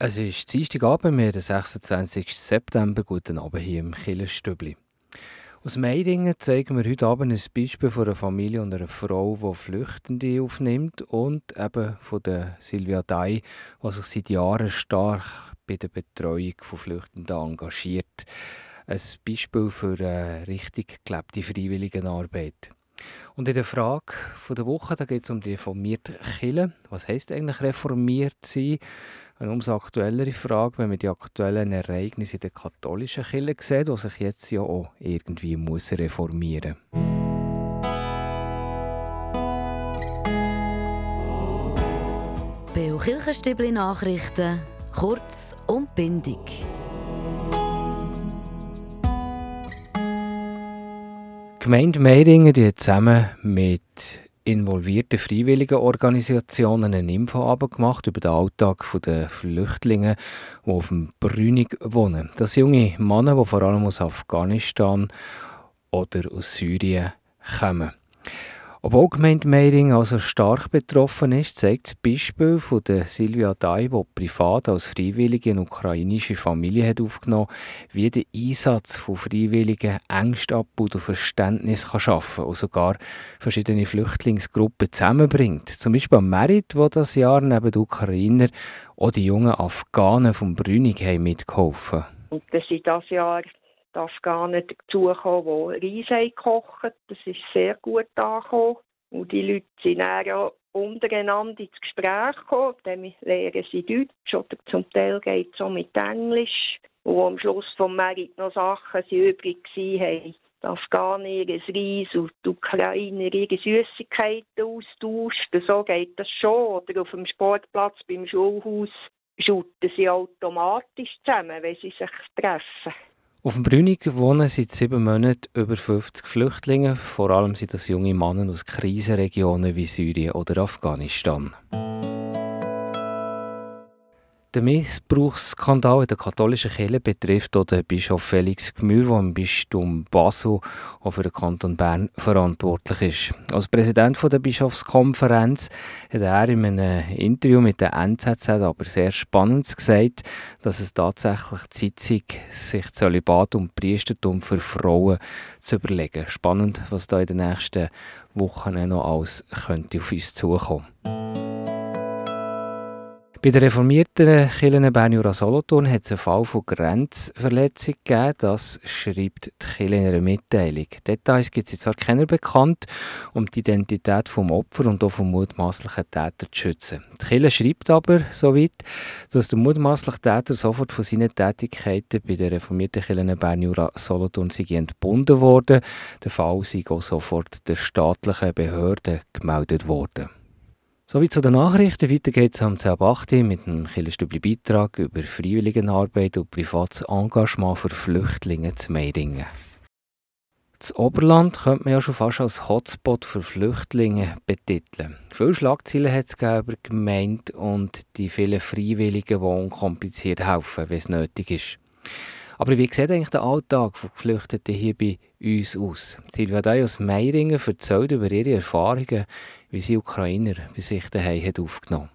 Es ist Dienstagabend, wir den 26. September. Guten Abend hier im Killerstübli. Aus Meidingen zeigen wir heute Abend ein Beispiel von einer Familie und einer Frau, die Flüchtende aufnimmt und eben von der Silvia Dai, die sich seit Jahren stark bei der Betreuung von Flüchtenden engagiert. Ein Beispiel für eine richtig gelebte Freiwilligenarbeit. Und in der Frage der Woche geht es um die reformierte Kirche. Was heisst eigentlich reformiert sein? Eine umso aktuellere Frage, wenn man die aktuellen Ereignisse in der katholischen Kirche sieht, die sich jetzt ja auch irgendwie muss reformieren muss. Beo Kirchenstübli Nachrichten, kurz und bindig. Die Gemeinde Meiringen die zusammen mit involvierten freiwilligen Organisationen eine Infoabend gemacht über den Alltag der Flüchtlinge, die auf dem Brünig wohnen. Das sind junge Männer, die vor allem aus Afghanistan oder aus Syrien kommen. Obwohl Gemeinde Meiring also stark betroffen ist, zeigt das Beispiel von der Silvia Dai, die privat als Freiwillige eine ukrainische Familie hat aufgenommen wie der Einsatz von Freiwilligen Ängste abbaut und Verständnis kann schaffen und sogar verschiedene Flüchtlingsgruppen zusammenbringt. Zum Beispiel Merit, wo das Jahr neben den Ukrainer auch die jungen Afghanen vom Brünig mitgeholfen. Und das ist das Jahr die Afghanen dazugekommen, die Reis kochen. Das ist sehr gut angekommen. Und die Leute sind dann auch untereinander ins Gespräch gekommen. Dann lernen sie Deutsch oder zum Teil geht es auch mit Englisch. Und am Schluss vom Merit noch Sachen sind übrig waren, die Afghanen ihr Reis und die Ukrainer ihre Süßigkeiten austauscht. So geht das schon. Oder auf dem Sportplatz beim Schulhaus schütten sie automatisch zusammen, wenn sie sich treffen. Auf dem Brünig wohnen seit sieben Monaten über 50 Flüchtlinge. Vor allem sind das junge Männer aus Krisenregionen wie Syrien oder Afghanistan. Der Missbrauchsskandal in der katholischen Kirche betrifft auch den Bischof Felix Gmür, der im Bistum Basel auch für den Kanton Bern verantwortlich ist. Als Präsident der Bischofskonferenz hat er in einem Interview mit der NZZ aber sehr spannend gesagt, dass es tatsächlich Zeit sei, sich Zölibat und Priestertum für Frauen zu überlegen. Spannend, was da in den nächsten Wochen noch alles könnte auf uns zukommen könnte. Bei der reformierten Kirche Bern Solothurn hat es einen Fall von Grenzverletzung gegeben. Das schreibt die Kirche in einer Mitteilung. Details gibt es zwar keiner bekannt, um die Identität des Opfers und auch vom mutmaßlichen Täter zu schützen. Die Kirche schreibt aber soweit, dass der mutmaßliche Täter sofort von seinen Tätigkeiten bei der reformierten Kirche Bern Solothurn entbunden wurde. Der Fall sei auch sofort der staatlichen Behörde gemeldet worden. Sowie zu den Nachrichten. Weiter geht es am 10.8. mit einem Killerstübli Beitrag über Freiwilligenarbeit und privates Engagement für Flüchtlinge zu Meiringen. Das Oberland könnte man ja schon fast als Hotspot für Flüchtlinge betiteln. Viele Schlagzeilen hat es die Gemeinde und die vielen Freiwilligen, die unkompliziert helfen, wenn es nötig ist. Aber wie sieht eigentlich der Alltag von Geflüchteten hier bei uns aus? Silvia Day aus Meiringen erzählt über ihre Erfahrungen wie sie Ukrainer bei sich daheim hat aufgenommen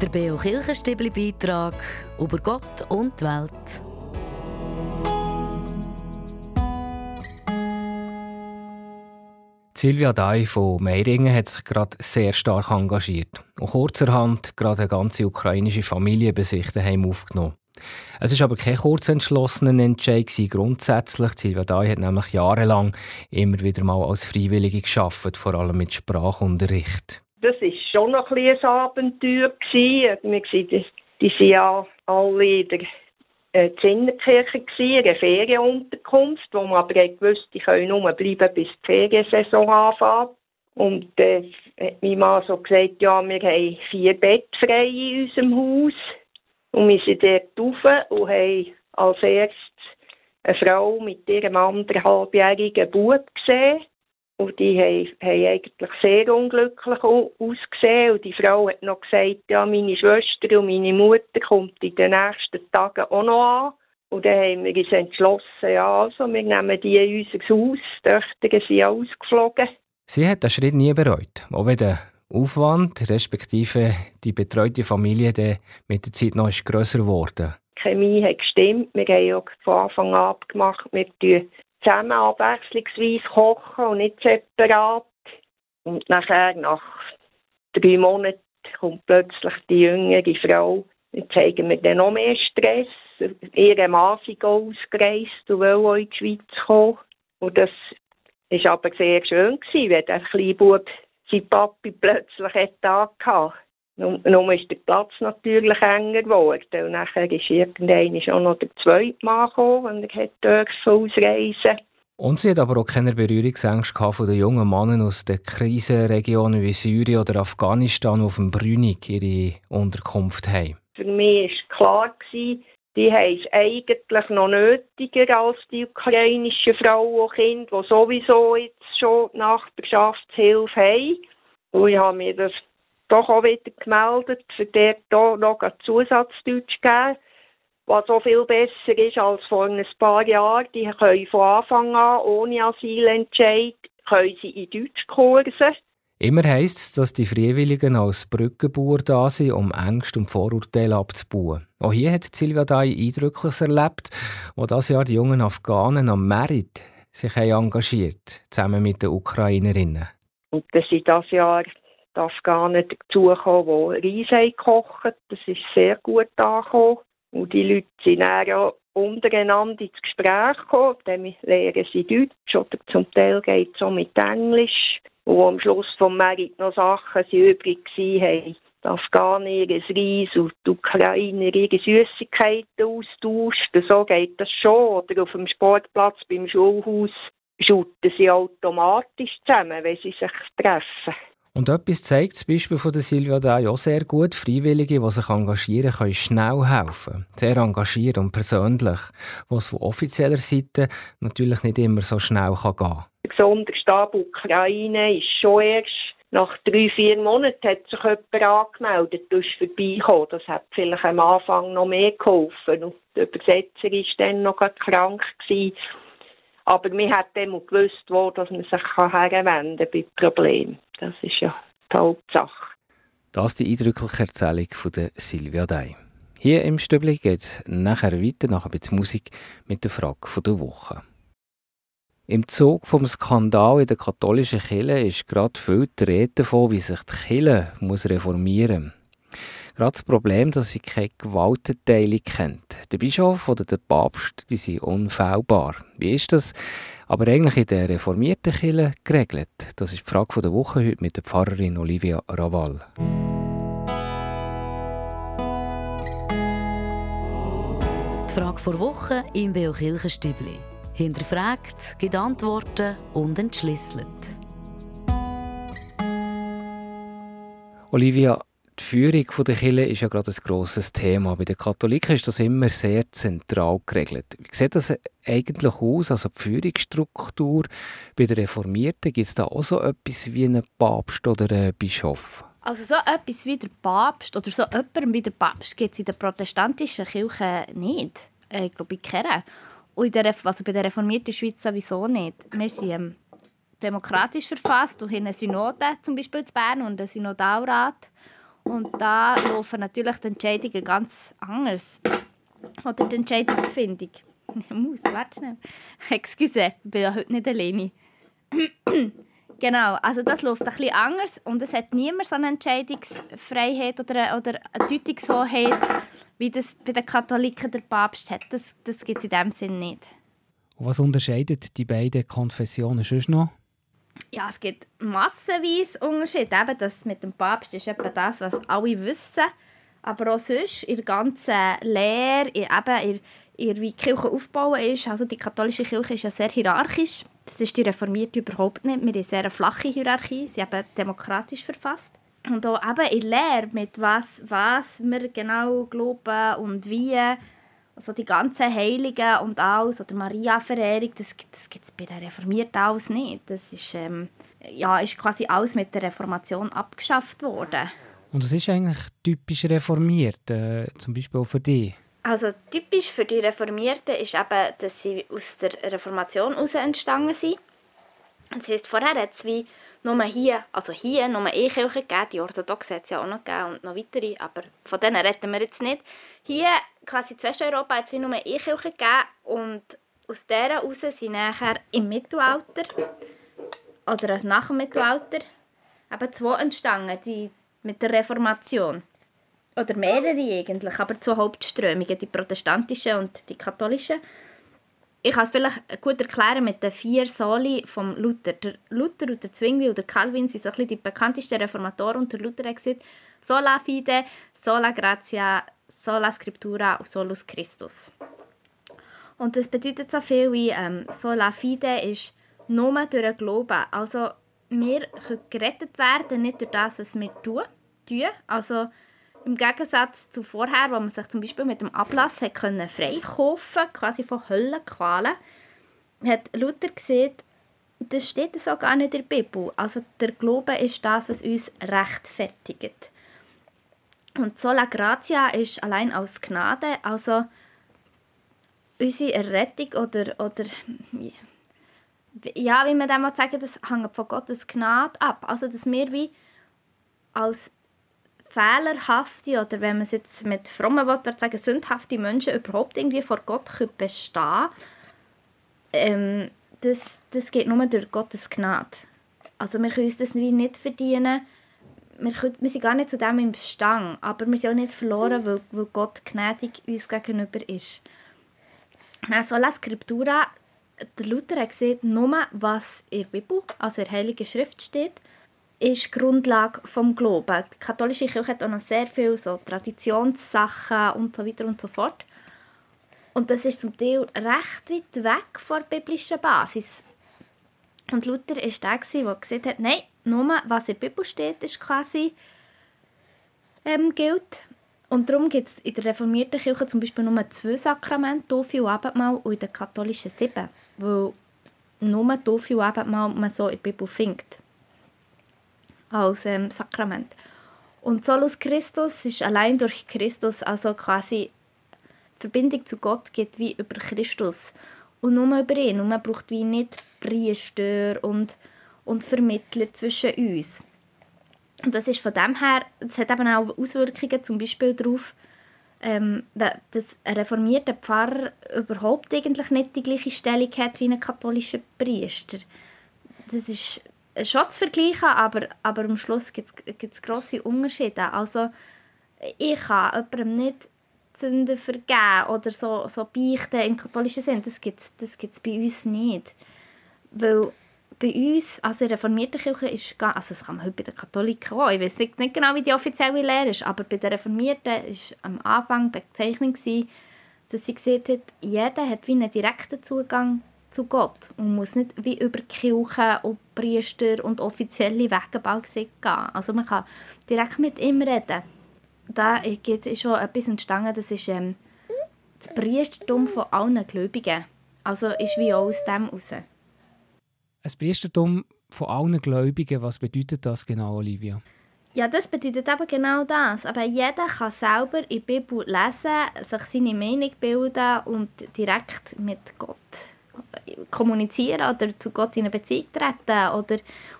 Der Beo Kirchenstibli Beitrag über Gott und die Welt. Silvia Dai von Meiringen hat sich gerade sehr stark engagiert und kurzerhand gerade eine ganze ukrainische Familie bei sich daheim aufgenommen. Es ist aber kein kurzentschlossener Entscheid grundsätzlich. Silvia Dai hat nämlich jahrelang immer wieder mal als Freiwillige geschafft, vor allem mit Sprachunterricht. Das war schon noch ein, ein Abenteuer. Wir sehen, die, die sind ja alle in der äh, Zinnerkirche in einer Ferienunterkunft, wo man aber gewusst, die können nur bleiben, bis die Feriensaison anfängt. Und äh, hat mein Mann so gesagt, ja, wir haben vier Betten frei in unserem Haus. Und wir sind dort rauf und haben als erstes eine Frau mit ihrem anderthalbjährigen Bub gesehen. Und die haben, haben eigentlich sehr unglücklich ausgesehen. Und die Frau hat noch gesagt, ja, meine Schwester und meine Mutter kommt in den nächsten Tagen auch noch an. Und dann haben wir uns entschlossen, ja, also, wir nehmen die in unser Haus. Die Töchter sind ausgeflogen. Sie hat den Schritt nie bereut, auch wenn der Aufwand, respektive die betreute Familie, der mit der Zeit noch grösser geworden. Die Chemie hat gestimmt. Wir haben ja von Anfang an abgemacht, wir zusammen abwechslungsweise kochen und nicht separat. Und nachher, nach drei Monaten, kommt plötzlich die jüngere Frau. Jetzt zeigen wir dann noch mehr Stress. Ihre Mann ist ausgereist und will auch in die Schweiz kommen. Und das war aber sehr schön, gewesen, wenn der kleine Bub sein Papi plötzlich hatte. Nun, ist der Platz natürlich enger geworden. Und nachher ist irgendwann auch noch der zweite Mann gekommen, und er durfte ausreisen. Und sie hat aber auch keine Berührungsängste von den jungen Männern aus den Krisenregionen wie Syrien oder Afghanistan, die auf dem Brünig ihre Unterkunft haben. Für mich war klar, gewesen, die haben es eigentlich noch nötiger als die ukrainischen Frauen und Kinder, die sowieso jetzt schon Nachbarschaftshilfe haben. Und ich habe mir das doch auch wieder gemeldet, für dort hier noch ein Zusatzdeutsch geben, was so viel besser ist als vor ein paar Jahren. Die können von Anfang an ohne Asylentscheid können sie in Deutschkurse. Immer heisst es, dass die Freiwilligen als Brückenbauer da sind, um Ängste und Vorurteile abzubauen. Auch hier hat Silvia Dai Eindrückliches erlebt, wo das Jahr die jungen Afghanen am Merit sich engagiert, zusammen mit den Ukrainerinnen. Und dann sind das Jahr die Afghanen dazugekommen, die Reis kochen. Das ist sehr gut angekommen. Und die Leute sind ja untereinander ins Gespräch gekommen. Dann lernen sie Deutsch oder zum Teil geht es auch mit Englisch. Und am Schluss vom Merit noch Sachen sind übrig waren, die Afghaner ihr Reis und die Ukrainer ihre Süßigkeiten austauscht. So geht das schon. Oder auf dem Sportplatz beim Schulhaus schütten sie automatisch zusammen, wenn sie sich treffen. Und etwas zeigt das Beispiel von der Silvia da auch sehr gut. Freiwillige, die sich engagieren, können schnell helfen. Sehr engagiert und persönlich, was von offizieller Seite natürlich nicht immer so schnell gehen kann. Der Sonderstab Ukraine ist schon erst nach drei, vier Monaten hat sich jemand angemeldet, du ist vorbeigekommen. Das hat vielleicht am Anfang noch mehr geholfen. Und der Übersetzer war dann noch krank. Gewesen. Aber wir hat immer gewusst, wo dass man sich herwenden kann bei Problemen. Das ist ja die Hauptsache. Das ist die eindrückliche Erzählung von der Silvia Dei. Hier im Stübli geht es nachher weiter, nach ein Musik, mit der Frage der Woche. Im Zug vom Skandal in der katholischen Kirche ist gerade viel die Rede davon, wie sich die Kirche muss reformieren muss. Gerade das Problem, dass sie keine Gewaltenteilung kennt. Der Bischof oder der Papst, die sind unfehlbar. Wie ist das aber eigentlich in der reformierten Kirche geregelt? Das ist die Frage der Woche heute mit der Pfarrerin Olivia Raval. Die Frage vor Woche im Beo Kirchenstübli. Hinterfragt, gibt Antworten und entschlüsselt. Olivia, die Führung der Kirche ist ja gerade ein grosses Thema. Bei den Katholiken ist das immer sehr zentral geregelt. Wie sieht das eigentlich aus, also die Führungsstruktur? Bei den Reformierten gibt es da auch so etwas wie einen Papst oder einen Bischof? Also so etwas wie der Papst oder so jemanden wie der Papst gibt es in der protestantischen Kirche nicht. Äh, ich glaube, in keiner. Und der, also bei der reformierten Schweiz sowieso nicht. Wir sind ähm, demokratisch verfasst und haben eine Synode, zum Beispiel in Bern, und einen Synodalrat. Und da laufen natürlich die Entscheidungen ganz anders. Oder die Entscheidungsfindung. Ich muss, warte schnell. Excuse, ich bin ja heute nicht alleine. genau, also das läuft ein bisschen anders und es hat niemand so eine Entscheidungsfreiheit oder, oder eine Deutungshoheit, wie das bei den Katholiken der Papst hat. Das, das gibt es in dem Sinn nicht. Und was unterscheidet die beiden Konfessionen sonst noch? Ja, es gibt massenweise Unterschiede. Eben das mit dem Papst ist etwa das, was alle wissen. Aber auch sonst in der ganzen Lehre, eben in, in wie die Kirche aufgebaut ist. Also die katholische Kirche ist ja sehr hierarchisch. Das ist die reformierte überhaupt nicht. Wir haben eine sehr flache Hierarchie. Sie sind demokratisch verfasst. Und auch eben in Lehre, mit was, was wir genau glauben und wie. Also die ganzen Heiligen und alles, oder Maria-Verehrung, das, das gibt es bei den Reformierten alles nicht. Das ist, ähm, ja, ist quasi alles mit der Reformation abgeschafft worden. Und was ist eigentlich typisch reformiert, äh, zum Beispiel auch für dich? Also typisch für die Reformierten ist eben, dass sie aus der Reformation heraus entstanden sind. Das heisst, vorher hat es wie nur hier, also hier, nur eine Kirche gegeben, die Orthodoxen hat es ja auch noch gegeben und noch weitere, aber von denen reden wir jetzt nicht. Hier, quasi in Westeuropa, hat es nur eine Kirche gegeben und aus dieser heraus sind nachher im Mittelalter oder nach dem Mittelalter eben zwei entstanden, die mit der Reformation. Oder mehrere eigentlich, aber zwei Hauptströmungen, die protestantische und die katholische. Ich kann es vielleicht gut erklären mit den vier Soli vom Luther. Der Luther und der Zwingli und der Calvin sind so ein die bekanntesten Reformatoren und der Luther hat sola fide, sola gratia, sola scriptura und solus Christus. Und das bedeutet so viel wie ähm, sola fide ist nur durch den Glauben. Also wir können gerettet werden, nicht durch das, was wir tun. Also im Gegensatz zu vorher, wo man sich zum Beispiel mit dem Ablass hat können freikaufen quasi von Höllenqualen, hat Luther gesehen, das steht so gar nicht in der Bibel. Also der Glaube ist das, was uns rechtfertigt. Und sola gratia ist allein aus Gnade, also unsere Errettung oder, oder ja, wie man dem sagen, das hängt von Gottes Gnade ab. Also, dass wir wie als fehlerhafte oder wenn man es jetzt mit frommen Worten sagen, sündhafte Menschen überhaupt irgendwie vor Gott bestehen können, ähm, das, das geht nur durch Gottes Gnade. Also wir können uns das nicht verdienen. Wir, können, wir sind gar nicht zu dem im Stang, aber wir sind auch nicht verloren, weil, weil Gott gnädig uns gegenüber ist. Also La Scriptura der Luther hat gesehen, nur was in der Bibel, also in der Heiligen Schrift steht, ist die Grundlage des Glaubens. Die katholische Kirche hat auch noch sehr viele so Traditionssachen und so weiter und so fort. Und das ist zum Teil recht weit weg von der biblischen Basis. Und Luther war der, der gesagt hat, nein, nur was in der Bibel steht, ist quasi ähm, gilt. Und darum gibt es in der reformierten Kirche zum Beispiel nur zwei Sakramente, Taufe und Abendmahl, und in der katholischen sieben weil nur Taufe und Abendmahl man so in der Bibel findet. Als ähm, Sakrament. Und Solus Christus ist allein durch Christus, also quasi Verbindung zu Gott geht wie über Christus. Und nur über ihn. Und man braucht wie nicht Priester und, und Vermittler zwischen uns. Und das ist von dem her, das hat eben auch Auswirkungen zum Beispiel darauf, ähm, dass ein reformierter Pfarrer überhaupt eigentlich nicht die gleiche Stellung hat wie ein katholischer Priester. Das ist schon zu vergleichen, aber, aber am Schluss gibt es grosse Unterschiede. Also ich kann jemandem nicht Sünden vergeben oder so, so beichten im katholischen Sinn. Das gibt es das gibt's bei uns nicht. Weil bei uns, also in der reformierten Kirche, ist also das kann man heute bei den Katholiken auch, ich weiß nicht, nicht genau, wie die offizielle Lehre ist, aber bei den Reformierten war am Anfang die Bezeichnung, dass sie gesehen hat, jeder hat wie einen direkten Zugang zu Gott und muss nicht wie über Kirchen und Priester und offizielle Wege gehen. Also man kann direkt mit ihm reden. Da ist schon etwas entstanden, das ist ähm, das Priestertum von allen Gläubigen. Also ist wie auch aus dem heraus. Ein Priestertum von allen Gläubigen, was bedeutet das genau, Olivia? Ja, das bedeutet eben genau das. Aber jeder kann selber in der Bibel lesen, sich seine Meinung bilden und direkt mit Gott kommunizieren oder zu Gott in eine Beziehung treten oder,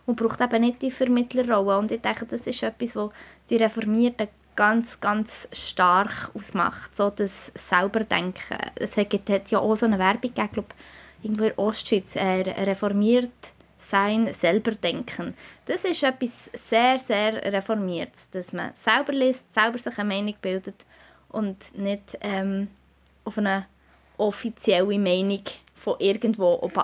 und braucht eben nicht die Vermittlerrolle. Und ich denke, das ist etwas, was die Reformierten ganz, ganz stark ausmacht, so das selber Denken. Es hat ja auch so eine Werbung gegeben, glaube irgendwo in Ostschweiz, äh, reformiert sein, selber denken. Das ist etwas sehr, sehr reformiertes, dass man selber liest, selber sich eine Meinung bildet und nicht ähm, auf eine offizielle Meinung von irgendwo oben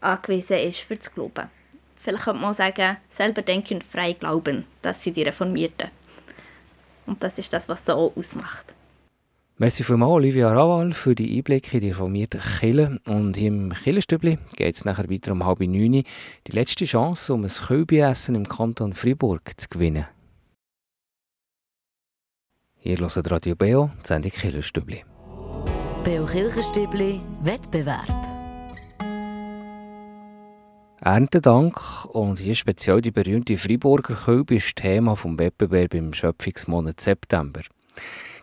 angewiesen ist für das Glauben. Vielleicht könnte man sagen, selber denken und frei glauben, das sind die Reformierten. Und das ist das, was so ausmacht. Merci vielmals, Olivia Raval, für die Einblicke in die reformierte Kille. Und im Killenstübli geht es nachher weiter um halb neun. Die letzte Chance, um ein Kölbiessen im Kanton Fribourg zu gewinnen. Hier hört Radio Beo, die Sendung Killenstübli. Beo Kirchenstübli, Wettbewerb. Erntedank und hier speziell die berühmte Friburger Kölbe ist Thema vom Wettbewerb im Schöpfungsmonat September.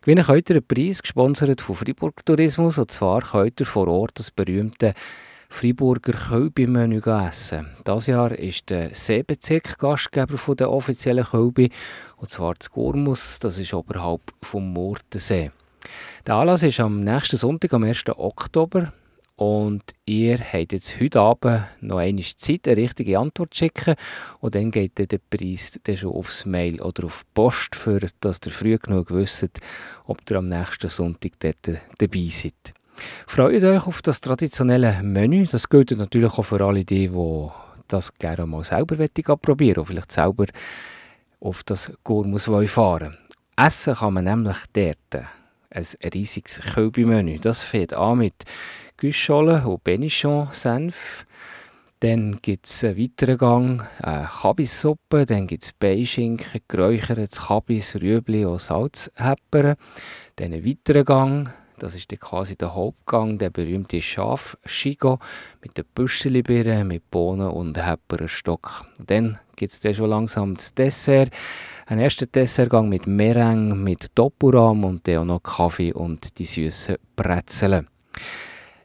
Gewinnen könnt ihr einen Preis, gesponsert von Fribourg Tourismus, und zwar könnt ihr vor Ort das berühmte Freiburger Kölbi-Menü essen. Dieses Jahr ist der Seebezirk Gastgeber der offiziellen Kölbi, und zwar das Gurmus, das ist oberhalb vom Murtensee. Der Anlass ist am nächsten Sonntag, am 1. Oktober. Und ihr habt jetzt heute Abend noch eine Zeit, eine richtige Antwort zu schicken. Und dann geht der Preis dann schon aufs Mail oder auf die Post, für dass ihr früh genug wisst, ob ihr am nächsten Sonntag dort dabei seid. Freut euch auf das traditionelle Menü. Das gilt natürlich auch für alle die, die das gerne mal selber probieren und vielleicht selber auf das Gourmus fahren Essen kann man nämlich dort. Ein riesiges Kölbi-Menü. Das fängt an mit Güscholle und Benichon-Senf. Dann gibt es einen weiteren Gang, eine Kabissuppe, dann gibt es Beischinken, geräuchertes Kabis, Rüebli und Salzhäppern. Dann einen weiteren Gang, das ist quasi der Hauptgang, der berühmte Schaf-Schigo mit den Büschelbeeren, mit Bohnen und Häpperenstock. Dann gibt es dann schon langsam das Dessert. Ein erster Dessertgang mit Meringue, mit Dopuram und dann auch noch Kaffee und die süßen Brezeln.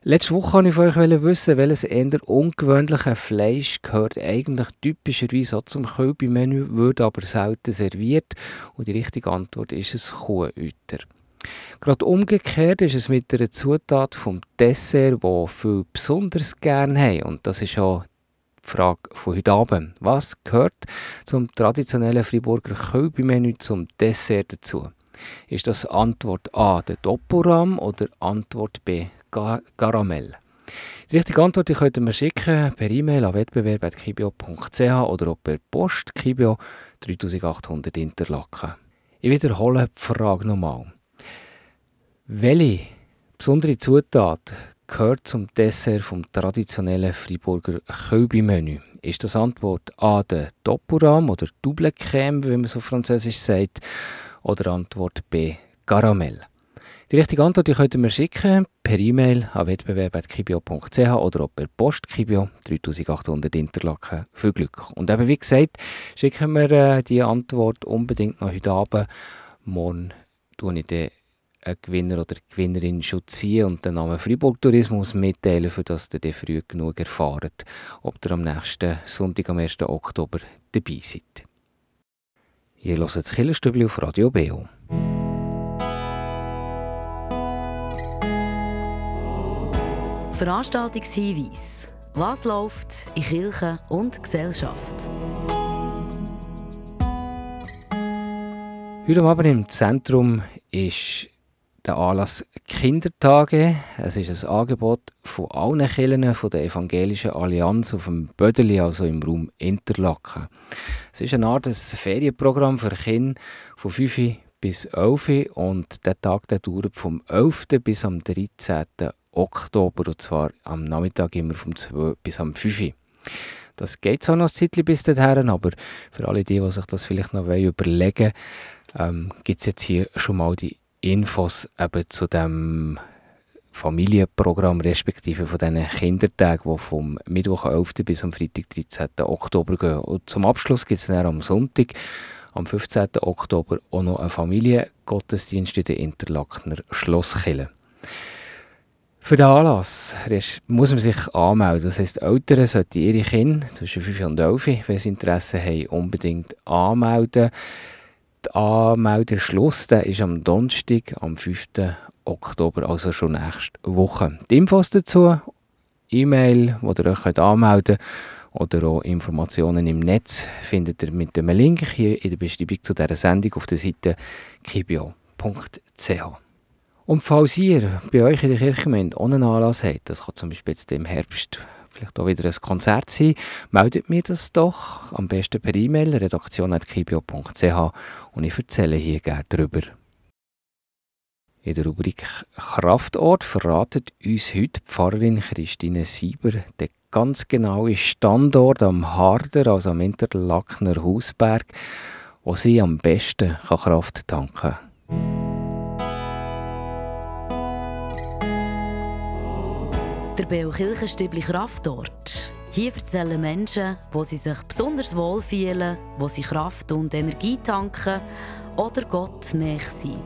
Letzte Woche wollte ich von euch wissen, welches eher ungewöhnliche Fleisch gehört eigentlich typischerweise auch zum Kölbi-Menü, wird aber selten serviert. Und die richtige Antwort ist es Kuhhüter. Gerade umgekehrt ist es mit einer Zutat vom Dessert, die viele besonders gerne haben. Und das ist auch die Frage von heute Abend. Was gehört zum traditionellen Friburger Kölbi-Menü zum Dessert dazu? Ist das Antwort A der Doppelram oder Antwort B Caramel? Die richtige Antwort könnt ihr mir schicken per E-Mail an wettbewerb.kibio.ch oder auch per Post Kibio 3800 Interlaken. Ich wiederhole die Frage nochmal. Welche besondere Zutat gehört zum Dessert vom traditionellen Friburger Kölbi-Menü? Ist das Antwort A der Doppelram oder Double Crème, wie man so französisch sagt, oder Antwort B Caramel? Die richtige Antwort die könnt ihr mir schicken per E-Mail an wettbewerb.kibio.ch oder auch per Post Kibio 3800 Interlaken. Viel Glück. Und eben wie gesagt, schicken wir äh, die Antwort unbedingt noch heute Abend. Morgen tue ich dann einen Gewinner oder Gewinnerin schon ziehen und den Namen Freiburg Tourismus mitteilen, für dass ihr früh genug erfahrt, ob ihr am nächsten Sonntag, am 1. Oktober dabei seid. Ihr hört das Killerstübli auf Radio Beo. Veranstaltungshinweis. Was läuft in Kirche und Gesellschaft? Heute Abend im Zentrum ist der Anlass Kindertage. Es ist ein Angebot von allen Kirchen von der Evangelischen Allianz auf dem Bödeli, also im Raum Interlaken. Es ist eine Art Ferienprogramm für Kinder von 5 bis 11 und der Tag der dauert vom 11. bis am 13. Oktober und zwar am Nachmittag immer vom 2 bis am 5. Das geht zwar noch ein Zeitchen bis dahin, aber für alle die, die sich das vielleicht noch überlegen wollen, ähm, gibt es jetzt hier schon mal die Infos eben zu dem Familienprogramm respektive von diesen Kindertagen, die vom Mittwoch 11. bis am Freitag 13. Oktober gehen. Und zum Abschluss gibt es dann am Sonntag, am 15. Oktober, auch noch einen Familiengottesdienst in der Interlakener Schlosskille. Für den Anlass muss man sich anmelden. Das heisst, Eltern sollten ihre Kinder zwischen 5 und 11, wenn sie Interesse haben, unbedingt anmelden. Der Anmeldeschluss der ist am Donnerstag, am 5. Oktober, also schon nächste Woche. Die Infos dazu, E-Mail, wo ihr euch anmelden könnt, oder auch Informationen im Netz findet ihr mit dem Link hier in der Beschreibung zu dieser Sendung auf der Seite kibio.ch. Und falls ihr bei euch in der Kirchgemeinde ohne Anlass habt, das kann zum Beispiel jetzt im Herbst vielleicht auch wieder ein Konzert sein, meldet mir das doch. Am besten per E-Mail redaktion.kibio.ch und ich erzähle hier gerne darüber. In der Rubrik Kraftort verratet uns heute Pfarrerin Christine Sieber den ganz genauen Standort am Harder, also am Interlakener Hausberg, wo sie am besten Kraft tanken kann. Der Beo Kirchenstübli Kraftort. Hier erzählen Menschen, wo sie sich besonders wohl fühlen, wo sie Kraft und Energie tanken oder Gott näher sind.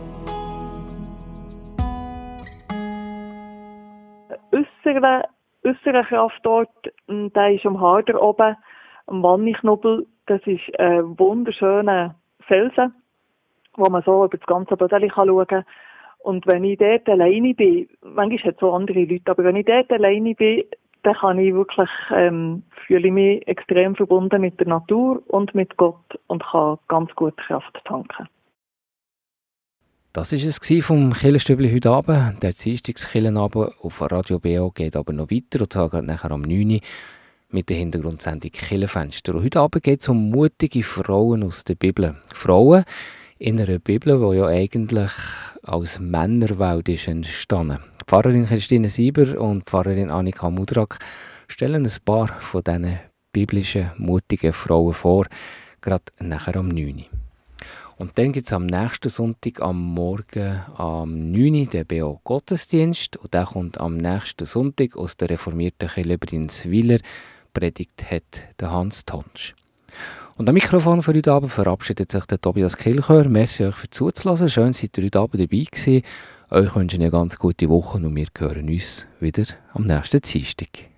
Äußere äußeren Kraftort, der ist am Harder oben, am Wanniknubbel. Das ist ein wunderschöner Felsen, wo man so über das ganze Bödeli schauen kann. Und wenn ich dort alleine bin, manchmal hat so andere Leute, aber wenn ich dort alleine bin, dann kann ich wirklich, ähm, fühle ich mich extrem verbunden mit der Natur und mit Gott und kann ganz gut Kraft tanken. Das war es vom Killenstübli heute Abend. Der Dienstagskillenabend auf Radio BO geht aber noch weiter und zwar nachher am 9 Uhr mit der Hintergrundsendung Killenfenster. Und heute Abend geht es um mutige Frauen aus der Bibel. Frauen in einer Bibel, die ja eigentlich als Männerwelt ist entstanden. Pfarrerin Christine Sieber und Pfarrerin Annika Mudrak stellen ein paar von diesen biblischen, mutigen Frauen vor, gerade nachher am 9 Uhr. Und dann gibt es am nächsten Sonntag am Morgen am 9 Uhr den BO Gottesdienst und der kommt am nächsten Sonntag aus der reformierten Kirche Brinswiller. Predigt hat der Hans Tonsch. Und am Mikrofon für heute Abend verabschiedet sich der Tobias Kilchör. Merci euch für zuzulassen. Schön, seid ihr heute Abend dabei gewesen. Euch wünsche ich eine ganz gute Woche und wir hören uns wieder am nächsten Dienstag.